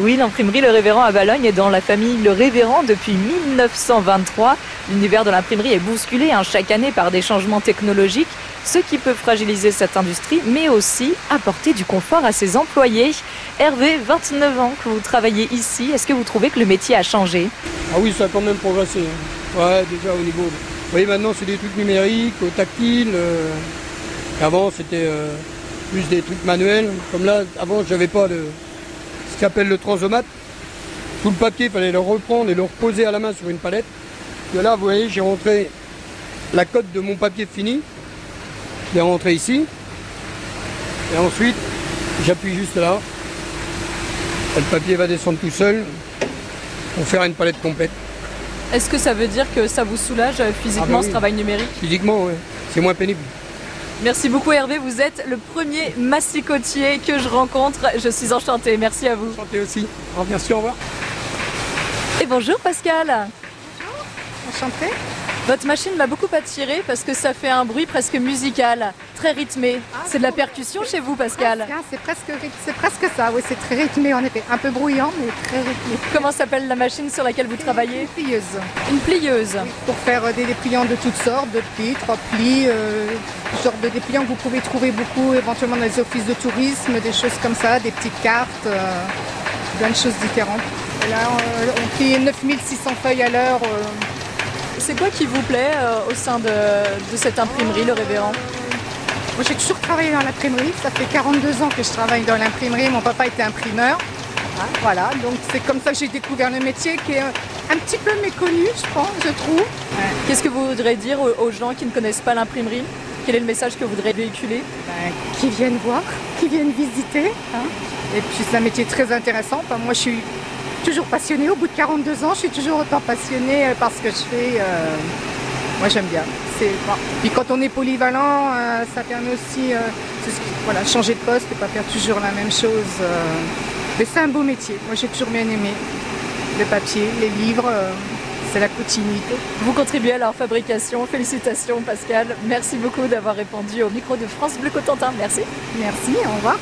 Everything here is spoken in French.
Oui, l'imprimerie Le Révérend à Balogne est dans la famille Le Révérend depuis 1923. L'univers de l'imprimerie est bousculé hein, chaque année par des changements technologiques, ce qui peut fragiliser cette industrie, mais aussi apporter du confort à ses employés. Hervé, 29 ans que vous travaillez ici, est-ce que vous trouvez que le métier a changé? Ah oui, ça a quand même progressé. hein. Ouais, déjà au niveau. Vous voyez, maintenant c'est des trucs numériques, au tactile. euh, Avant c'était euh, plus des trucs manuels. Comme là, avant j'avais pas de ce qu'on appelle le transomate. Tout le papier, il fallait le reprendre et le reposer à la main sur une palette. Et là, vous voyez, j'ai rentré la cote de mon papier fini. Je l'ai rentré ici. Et ensuite, j'appuie juste là. Et le papier va descendre tout seul pour faire une palette complète. Est-ce que ça veut dire que ça vous soulage euh, physiquement Ah bah oui. ce travail numérique? Physiquement, ouais. c'est moins pénible. Merci beaucoup Hervé, vous êtes le premier massicotier que je rencontre. Je suis enchantée, merci à vous. Santé aussi. Alors, merci, au revoir. Et bonjour Pascal Enchantée. Votre machine m'a beaucoup attirée parce que ça fait un bruit presque musical, très rythmé. C'est de la percussion chez vous Pascal hein, C'est presque, ryth- c'est presque ça, oui, c'est très rythmé en effet. Un peu bruyant, mais très rythmé. Comment s'appelle la machine sur laquelle vous travaillez Une plieuse. Une plieuse. Pour faire euh, des dépliants de toutes sortes, deux plis, trois plis, euh, genre de dépliants que vous pouvez trouver beaucoup éventuellement dans les offices de tourisme, des choses comme ça, des petites cartes, euh, plein de choses différentes. Et là, euh, on plie 9600 feuilles à l'heure. euh, C'est quoi qui vous plaît euh, au sein de, de cette imprimerie, le révérend? Moi, j'ai toujours travaillé dans l'imprimerie. Ça fait 42 ans que je travaille dans l'imprimerie. Mon papa était imprimeur. Voilà, donc c'est comme ça que j'ai découvert le métier qui est un petit peu méconnu, je pense, je trouve. Qu'est-ce que vous voudrez dire aux, gens qui ne connaissent pas l'imprimerie? Quel est le message que vous voudrez véhiculer? Ben, qui viennent voir, qui viennent visiter. hein. Et puis c'est un métier très intéressant. Enfin, moi, je suis toujours passionnée. Au bout de 42 ans, je suis toujours autant passionnée euh, par ce que je fais. euh, Moi, j'aime bien. C'est bon. Puis quand on est polyvalent, euh, ça permet aussi, euh, qui- voilà, changer de poste et pas faire toujours la même chose. euh. Mais c'est un beau métier. Moi, j'ai toujours bien aimé le papier, les livres. euh, c'est la continuité. Vous contribuez à leur fabrication. Félicitations Pascal. Merci beaucoup d'avoir répondu au micro de France Bleu Cotentin. Merci. Merci. Au revoir.